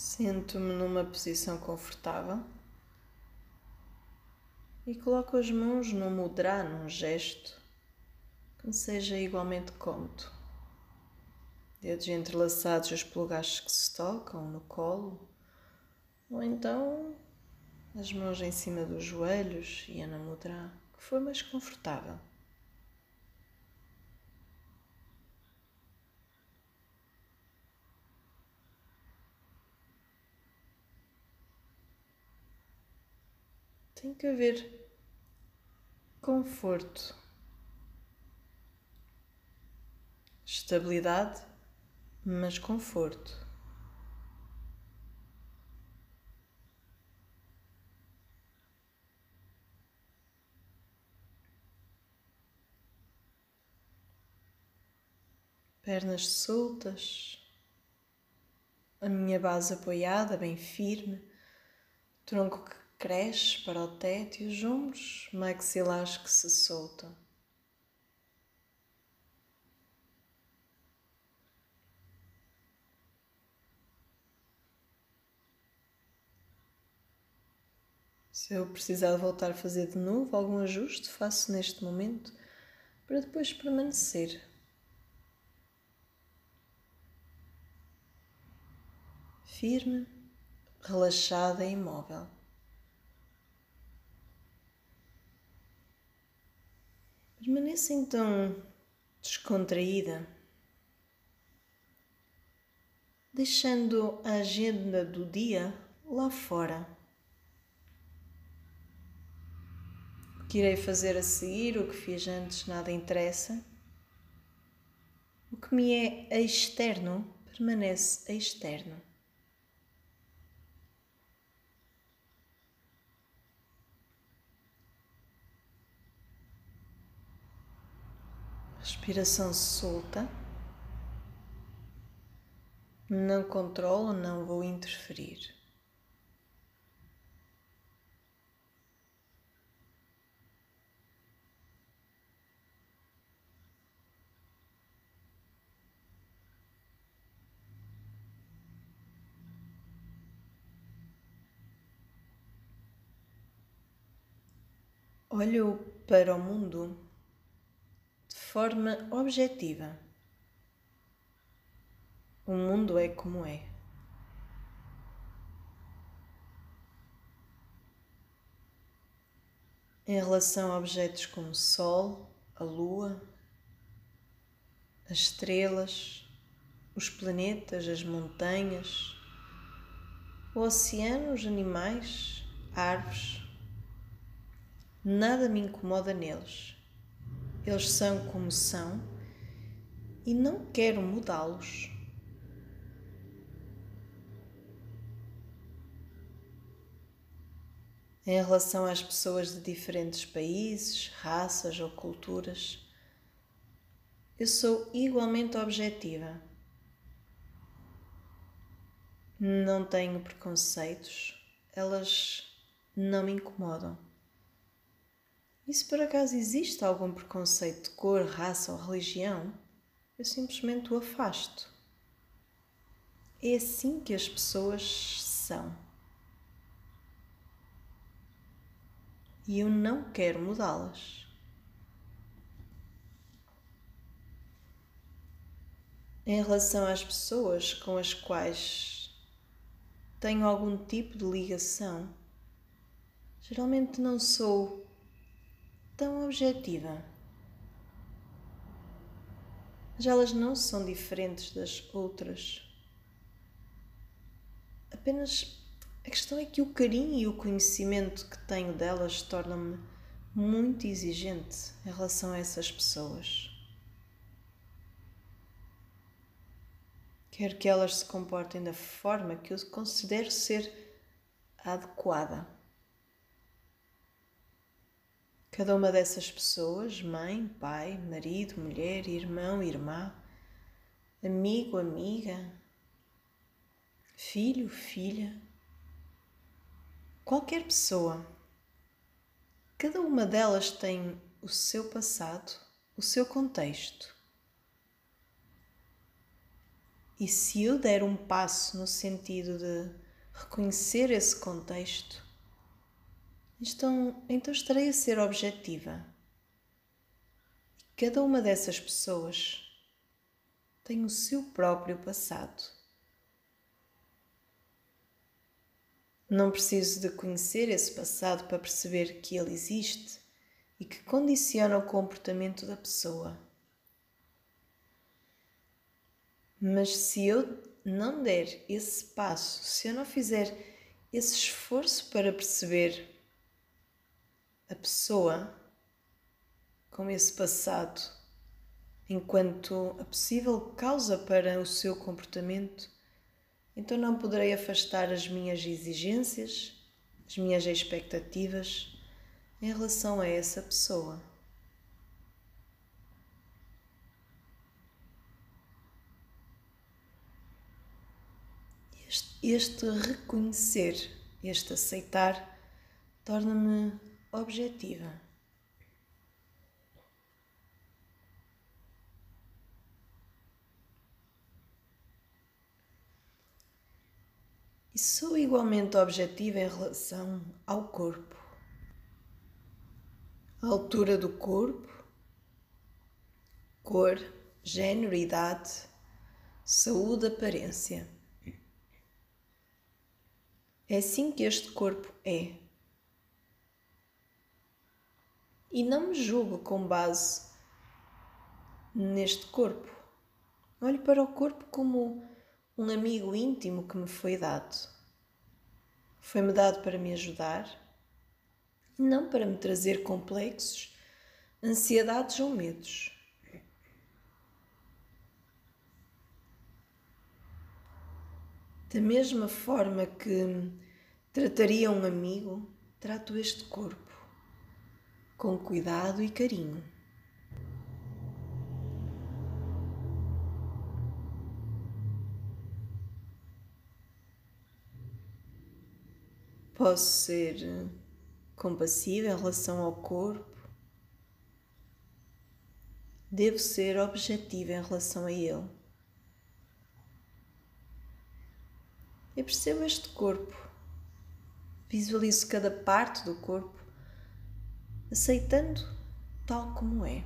Sento-me numa posição confortável e coloco as mãos no mudra, num gesto que me seja igualmente cômodo. Dedos entrelaçados, os polegares que se tocam no colo, ou então as mãos em cima dos joelhos e a mudra, que for mais confortável. Tem que haver conforto, estabilidade, mas conforto. Pernas soltas, a minha base apoiada, bem firme, tronco que cresce para o teto e os ombros maxilares que se soltam. Se eu precisar voltar a fazer de novo algum ajuste, faço neste momento para depois permanecer. Firme, relaxada e imóvel. Permaneça então descontraída, deixando a agenda do dia lá fora. O que irei fazer a seguir, o que fiz antes, nada interessa. O que me é externo permanece externo. Respiração solta. Não controlo, não vou interferir. Olho para o mundo forma objetiva. O mundo é como é. Em relação a objetos como o Sol, a Lua, as estrelas, os planetas, as montanhas, o oceano, os animais, árvores, nada me incomoda neles eles são como são e não quero mudá-los. Em relação às pessoas de diferentes países, raças ou culturas, eu sou igualmente objetiva. Não tenho preconceitos, elas não me incomodam. E se por acaso existe algum preconceito de cor, raça ou religião, eu simplesmente o afasto. É assim que as pessoas são. E eu não quero mudá-las. Em relação às pessoas com as quais tenho algum tipo de ligação, geralmente não sou tão objetiva. Mas elas não são diferentes das outras. Apenas a questão é que o carinho e o conhecimento que tenho delas tornam-me muito exigente em relação a essas pessoas. Quero que elas se comportem da forma que eu considero ser adequada. Cada uma dessas pessoas, mãe, pai, marido, mulher, irmão, irmã, amigo, amiga, filho, filha, qualquer pessoa, cada uma delas tem o seu passado, o seu contexto. E se eu der um passo no sentido de reconhecer esse contexto, então, então estarei a ser objetiva. Cada uma dessas pessoas tem o seu próprio passado. Não preciso de conhecer esse passado para perceber que ele existe e que condiciona o comportamento da pessoa. Mas se eu não der esse passo, se eu não fizer esse esforço para perceber a pessoa com esse passado enquanto a possível causa para o seu comportamento, então não poderei afastar as minhas exigências, as minhas expectativas em relação a essa pessoa. Este, reconhecer, este aceitar, torna-me objetiva. E sou igualmente objetiva em relação ao corpo. A altura do corpo, cor, género, idade, saúde, aparência. É assim que este corpo é. E não me julgo com base neste corpo. Olho para o corpo como um amigo íntimo que me foi dado. Foi-me dado para me ajudar, não para me trazer complexos, ansiedades ou medos. Da mesma forma que trataria um amigo, trato este corpo com cuidado e carinho. Posso ser compassiva em relação ao corpo. Devo ser objetiva em relação a ele. Eu percebo este corpo, visualizo cada parte do corpo, aceitando tal como é.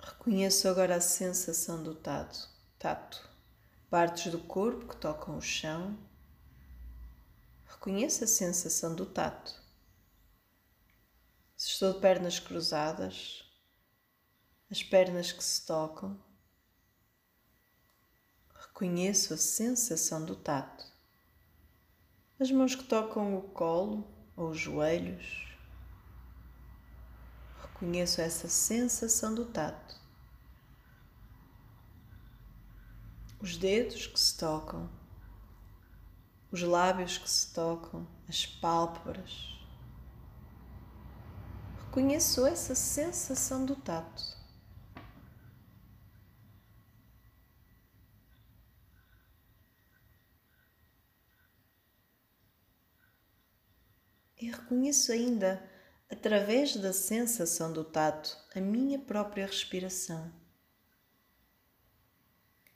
Reconheço agora a sensação do tato, tato, partes do corpo que tocam o chão. Reconheço a sensação do tato. Se estou de pernas cruzadas, as pernas que se tocam. Reconheço a sensação do tato. As mãos que tocam o colo ou os joelhos. Reconheço essa sensação do tato. os dedos que se tocam, os lábios que se tocam, as pálpebras. Reconheço essa sensação do tato. E reconheço ainda, através da sensação do tato, a minha própria respiração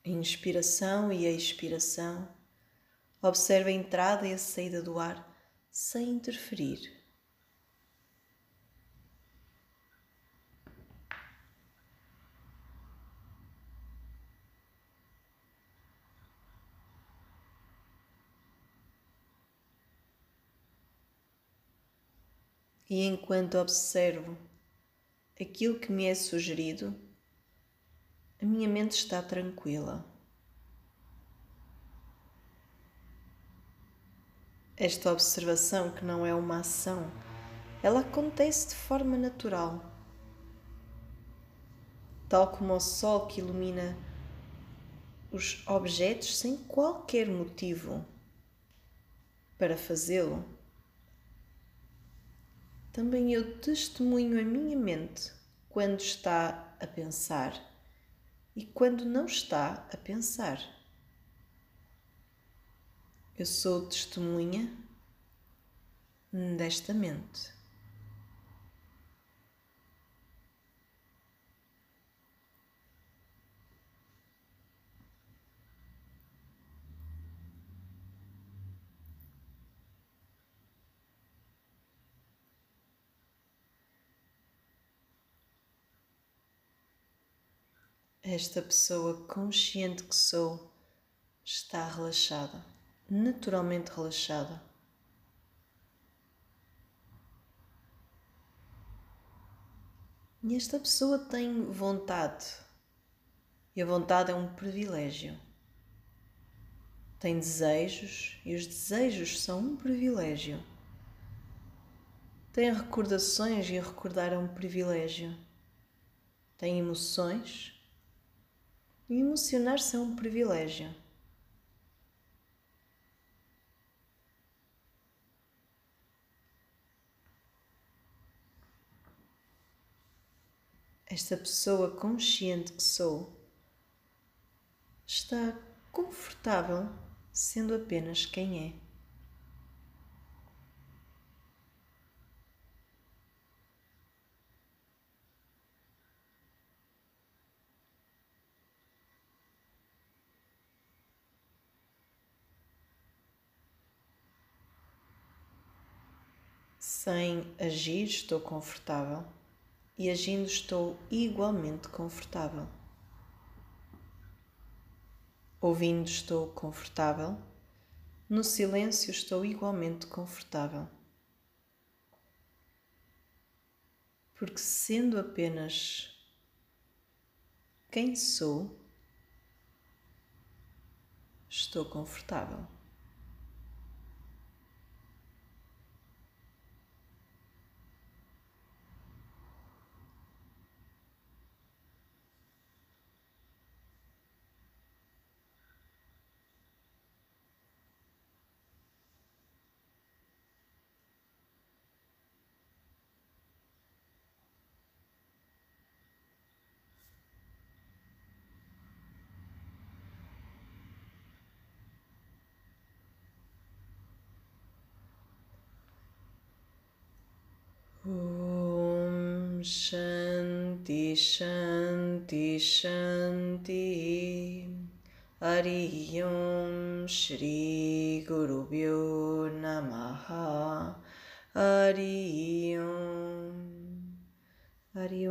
a inspiração e a expiração. Observe a entrada e a saída do ar sem interferir. E enquanto observo aquilo que me é sugerido, a minha mente está tranquila. Esta observação, que não é uma ação, ela acontece de forma natural. Tal como o sol que ilumina os objetos sem qualquer motivo para fazê-lo, também eu testemunho a minha mente quando está a pensar e quando não está a pensar. Eu sou testemunha desta mente. Esta pessoa consciente que sou está relaxada, naturalmente relaxada. E esta pessoa tem vontade. E a vontade é um privilégio. Tem desejos e os desejos são um privilégio. Tem recordações e recordar é um privilégio. Tem emoções e emocionar-se é um privilégio. Esta pessoa consciente que sou está confortável sendo apenas quem é. Sem agir, estou confortável e agindo, estou igualmente confortável. Ouvindo, estou confortável. No silêncio, estou igualmente confortável. Porque, sendo apenas quem sou, estou confortável. Shanti Shanti Shanti. Hari Om Shri Guru Bhyo Namaha. Hari Om. Hari